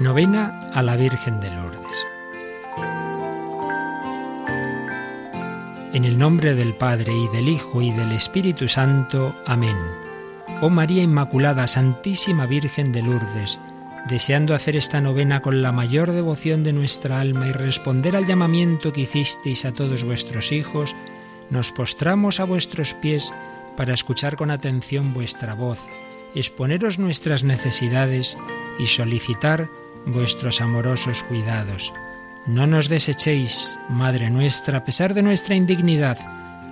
Novena a la Virgen de Lourdes. En el nombre del Padre y del Hijo y del Espíritu Santo. Amén. Oh María Inmaculada, Santísima Virgen de Lourdes, deseando hacer esta novena con la mayor devoción de nuestra alma y responder al llamamiento que hicisteis a todos vuestros hijos, nos postramos a vuestros pies para escuchar con atención vuestra voz, exponeros nuestras necesidades y solicitar vuestros amorosos cuidados. No nos desechéis, Madre nuestra, a pesar de nuestra indignidad,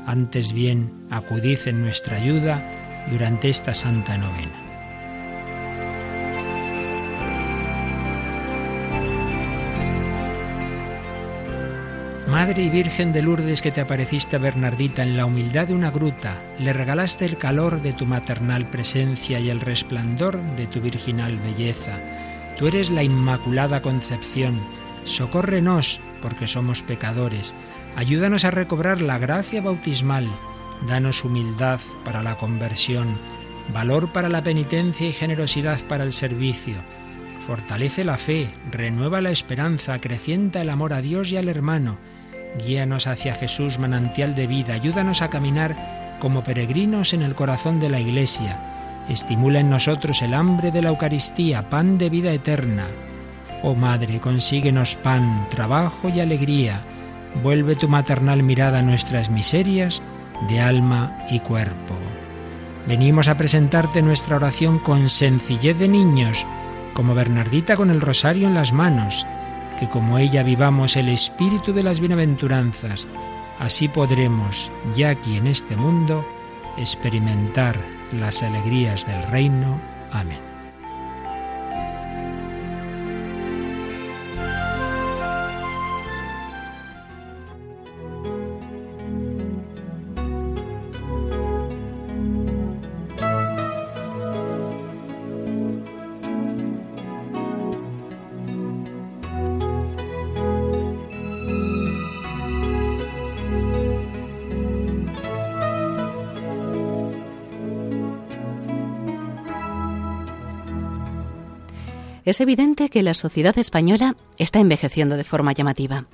antes bien acudid en nuestra ayuda durante esta santa novena. Madre y Virgen de Lourdes que te apareciste a Bernardita en la humildad de una gruta, le regalaste el calor de tu maternal presencia y el resplandor de tu virginal belleza Tú eres la Inmaculada Concepción. Socórrenos, porque somos pecadores. Ayúdanos a recobrar la gracia bautismal. Danos humildad para la conversión, valor para la penitencia y generosidad para el servicio. Fortalece la fe, renueva la esperanza, acrecienta el amor a Dios y al hermano. Guíanos hacia Jesús, manantial de vida. Ayúdanos a caminar como peregrinos en el corazón de la Iglesia estimula en nosotros el hambre de la Eucaristía, pan de vida eterna. Oh Madre, consíguenos pan, trabajo y alegría. Vuelve tu maternal mirada a nuestras miserias de alma y cuerpo. Venimos a presentarte nuestra oración con sencillez de niños, como Bernardita con el rosario en las manos, que como ella vivamos el espíritu de las bienaventuranzas, así podremos, ya aquí en este mundo, experimentar las alegrías del reino. Amén. Es evidente que la sociedad española está envejeciendo de forma llamativa.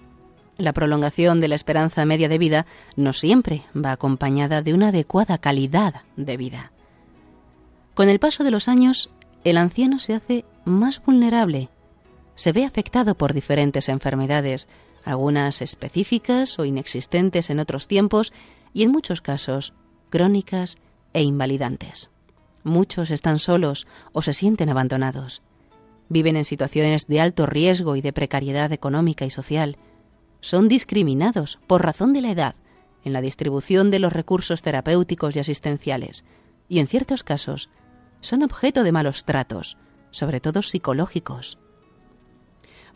La prolongación de la esperanza media de vida no siempre va acompañada de una adecuada calidad de vida. Con el paso de los años, el anciano se hace más vulnerable, se ve afectado por diferentes enfermedades, algunas específicas o inexistentes en otros tiempos y en muchos casos crónicas e invalidantes. Muchos están solos o se sienten abandonados viven en situaciones de alto riesgo y de precariedad económica y social, son discriminados por razón de la edad en la distribución de los recursos terapéuticos y asistenciales, y en ciertos casos son objeto de malos tratos, sobre todo psicológicos.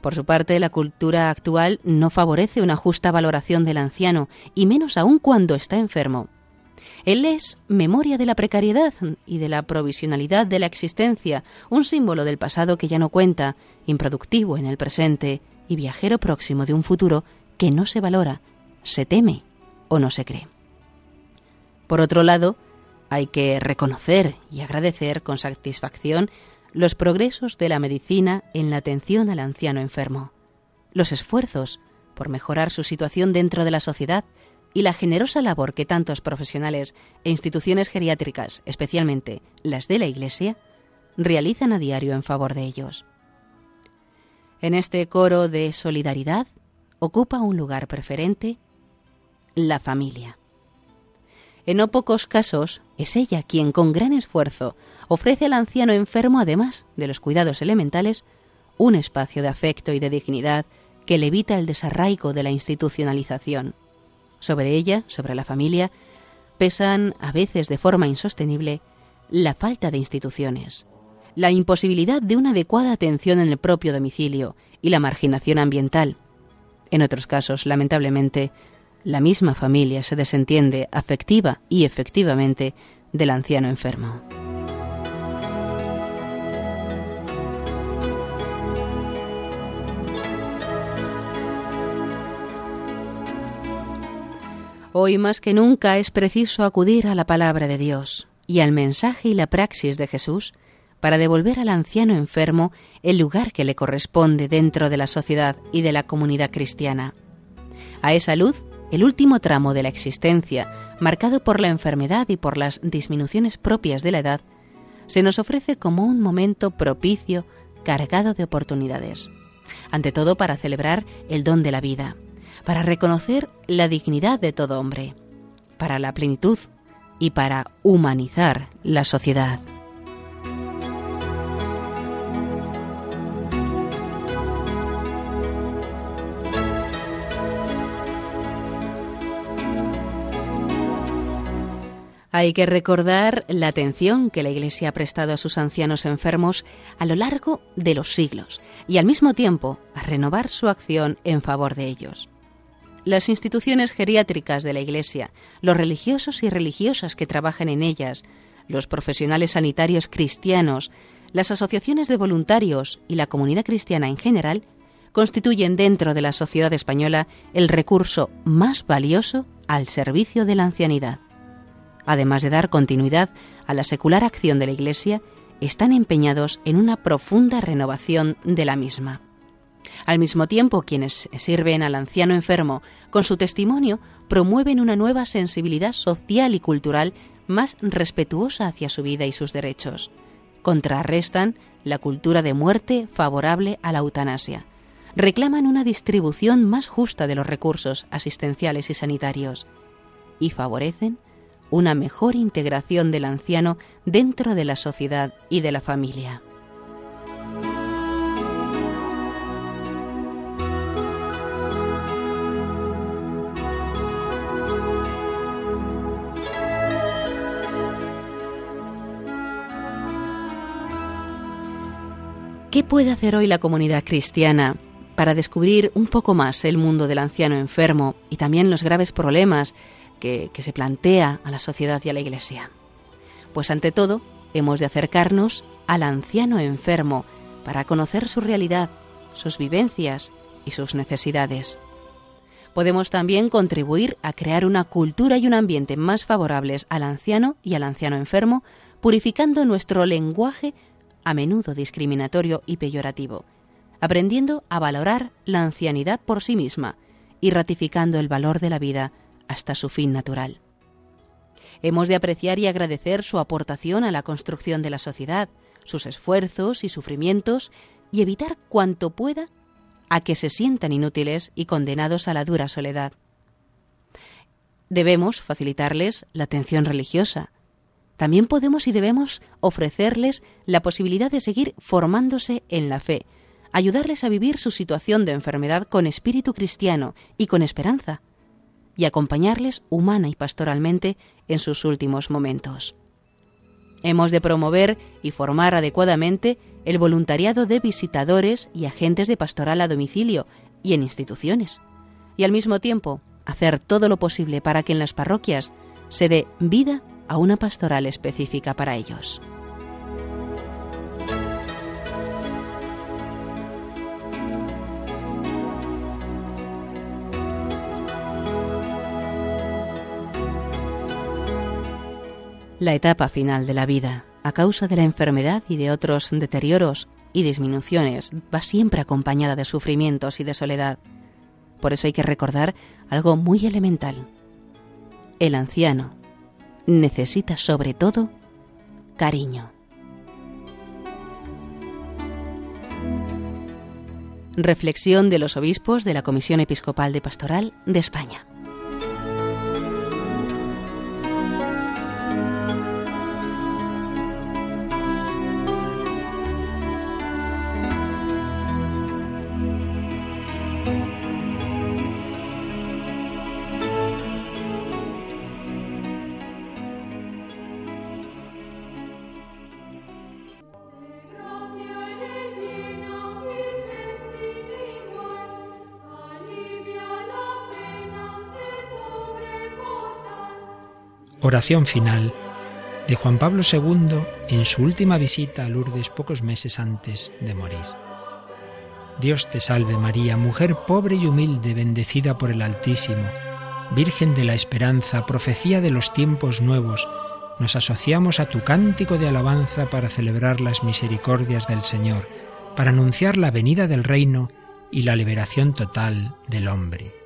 Por su parte, la cultura actual no favorece una justa valoración del anciano, y menos aún cuando está enfermo, él es memoria de la precariedad y de la provisionalidad de la existencia, un símbolo del pasado que ya no cuenta, improductivo en el presente y viajero próximo de un futuro que no se valora, se teme o no se cree. Por otro lado, hay que reconocer y agradecer con satisfacción los progresos de la medicina en la atención al anciano enfermo, los esfuerzos por mejorar su situación dentro de la sociedad y la generosa labor que tantos profesionales e instituciones geriátricas, especialmente las de la Iglesia, realizan a diario en favor de ellos. En este coro de solidaridad ocupa un lugar preferente la familia. En no pocos casos es ella quien con gran esfuerzo ofrece al anciano enfermo, además de los cuidados elementales, un espacio de afecto y de dignidad que le evita el desarraigo de la institucionalización sobre ella, sobre la familia, pesan a veces de forma insostenible la falta de instituciones, la imposibilidad de una adecuada atención en el propio domicilio y la marginación ambiental. En otros casos, lamentablemente, la misma familia se desentiende afectiva y efectivamente del anciano enfermo. Hoy más que nunca es preciso acudir a la palabra de Dios y al mensaje y la praxis de Jesús para devolver al anciano enfermo el lugar que le corresponde dentro de la sociedad y de la comunidad cristiana. A esa luz, el último tramo de la existencia, marcado por la enfermedad y por las disminuciones propias de la edad, se nos ofrece como un momento propicio, cargado de oportunidades. Ante todo para celebrar el don de la vida, para reconocer la dignidad de todo hombre, para la plenitud y para humanizar la sociedad. Hay que recordar la atención que la Iglesia ha prestado a sus ancianos enfermos a lo largo de los siglos y al mismo tiempo a renovar su acción en favor de ellos. Las instituciones geriátricas de la Iglesia, los religiosos y religiosas que trabajan en ellas, los profesionales sanitarios cristianos, las asociaciones de voluntarios y la comunidad cristiana en general constituyen dentro de la sociedad española el recurso más valioso al servicio de la ancianidad además de dar continuidad a la secular acción de la Iglesia, están empeñados en una profunda renovación de la misma. Al mismo tiempo, quienes sirven al anciano enfermo con su testimonio promueven una nueva sensibilidad social y cultural más respetuosa hacia su vida y sus derechos. Contrarrestan la cultura de muerte favorable a la eutanasia. Reclaman una distribución más justa de los recursos asistenciales y sanitarios. Y favorecen una mejor integración del anciano dentro de la sociedad y de la familia. ¿Qué puede hacer hoy la comunidad cristiana para descubrir un poco más el mundo del anciano enfermo y también los graves problemas que, se plantea a la sociedad y a la Iglesia? Pues ante todo, hemos de acercarnos al anciano enfermo para conocer su realidad, sus vivencias y sus necesidades. Podemos también contribuir a crear una cultura y un ambiente más favorables al anciano y al anciano enfermo, purificando nuestro lenguaje a menudo discriminatorio y peyorativo, aprendiendo a valorar la ancianidad por sí misma y ratificando el valor de la vida hasta su fin natural. Hemos de apreciar y agradecer su aportación a la construcción de la sociedad, sus esfuerzos y sufrimientos, y evitar cuanto pueda a que se sientan inútiles y condenados a la dura soledad. Debemos facilitarles la atención religiosa. También podemos y debemos ofrecerles la posibilidad de seguir formándose en la fe, ayudarles a vivir su situación de enfermedad con espíritu cristiano y con esperanza, y acompañarles humana y pastoralmente en sus últimos momentos. Hemos de promover y formar adecuadamente el voluntariado de visitadores y agentes de pastoral a domicilio y en instituciones, y al mismo tiempo hacer todo lo posible para que en las parroquias se dé vida a una pastoral específica para ellos. la etapa final de la vida, a causa de la enfermedad y de otros deterioros y disminuciones, va siempre acompañada de sufrimientos y de soledad. Por eso hay que recordar algo muy elemental. El anciano necesita sobre todo cariño. Reflexión de los obispos de la Comisión Episcopal de Pastoral de España. Oración final de Juan Pablo II en su última visita a Lourdes pocos meses antes de morir. Dios te salve María, mujer pobre y humilde, bendecida por el Altísimo, Virgen de la Esperanza, profecía de los tiempos nuevos, nos asociamos a tu cántico de alabanza para celebrar las misericordias del Señor, para anunciar la venida del reino y la liberación total del hombre.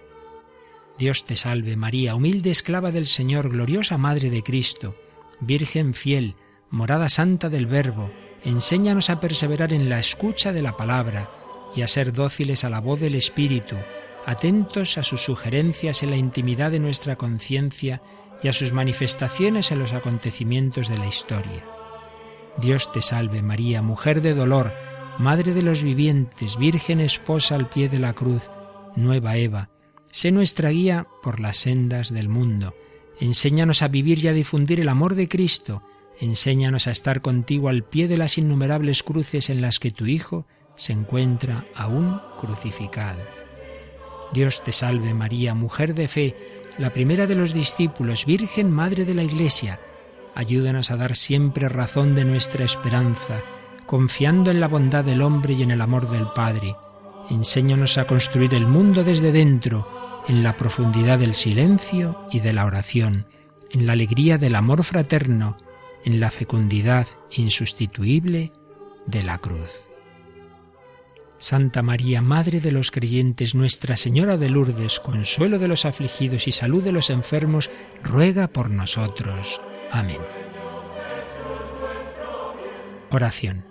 Dios te salve María, humilde esclava del Señor, gloriosa Madre de Cristo, Virgen fiel, morada santa del Verbo, enséñanos a perseverar en la escucha de la palabra y a ser dóciles a la voz del Espíritu, atentos a sus sugerencias en la intimidad de nuestra conciencia y a sus manifestaciones en los acontecimientos de la historia. Dios te salve María, mujer de dolor, Madre de los vivientes, Virgen esposa al pie de la cruz, nueva Eva, sé nuestra guía por las sendas del mundo. Enséñanos a vivir y a difundir el amor de Cristo. Enséñanos a estar contigo al pie de las innumerables cruces en las que tu Hijo se encuentra aún crucificado. Dios te salve María, mujer de fe, la primera de los discípulos, Virgen Madre de la Iglesia. Ayúdanos a dar siempre razón de nuestra esperanza, confiando en la bondad del hombre y en el amor del Padre. Enséñanos a construir el mundo desde dentro, en la profundidad del silencio y de la oración, en la alegría del amor fraterno, en la fecundidad insustituible de la cruz. Santa María, Madre de los creyentes, Nuestra Señora de Lourdes, consuelo de los afligidos y salud de los enfermos, ruega por nosotros. Amén. Oración.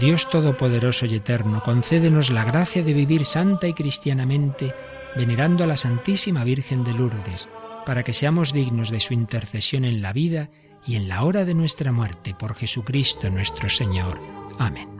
Dios Todopoderoso y Eterno, concédenos la gracia de vivir santa y cristianamente, venerando a la Santísima Virgen de Lourdes, para que seamos dignos de su intercesión en la vida y en la hora de nuestra muerte, por Jesucristo nuestro Señor. Amén.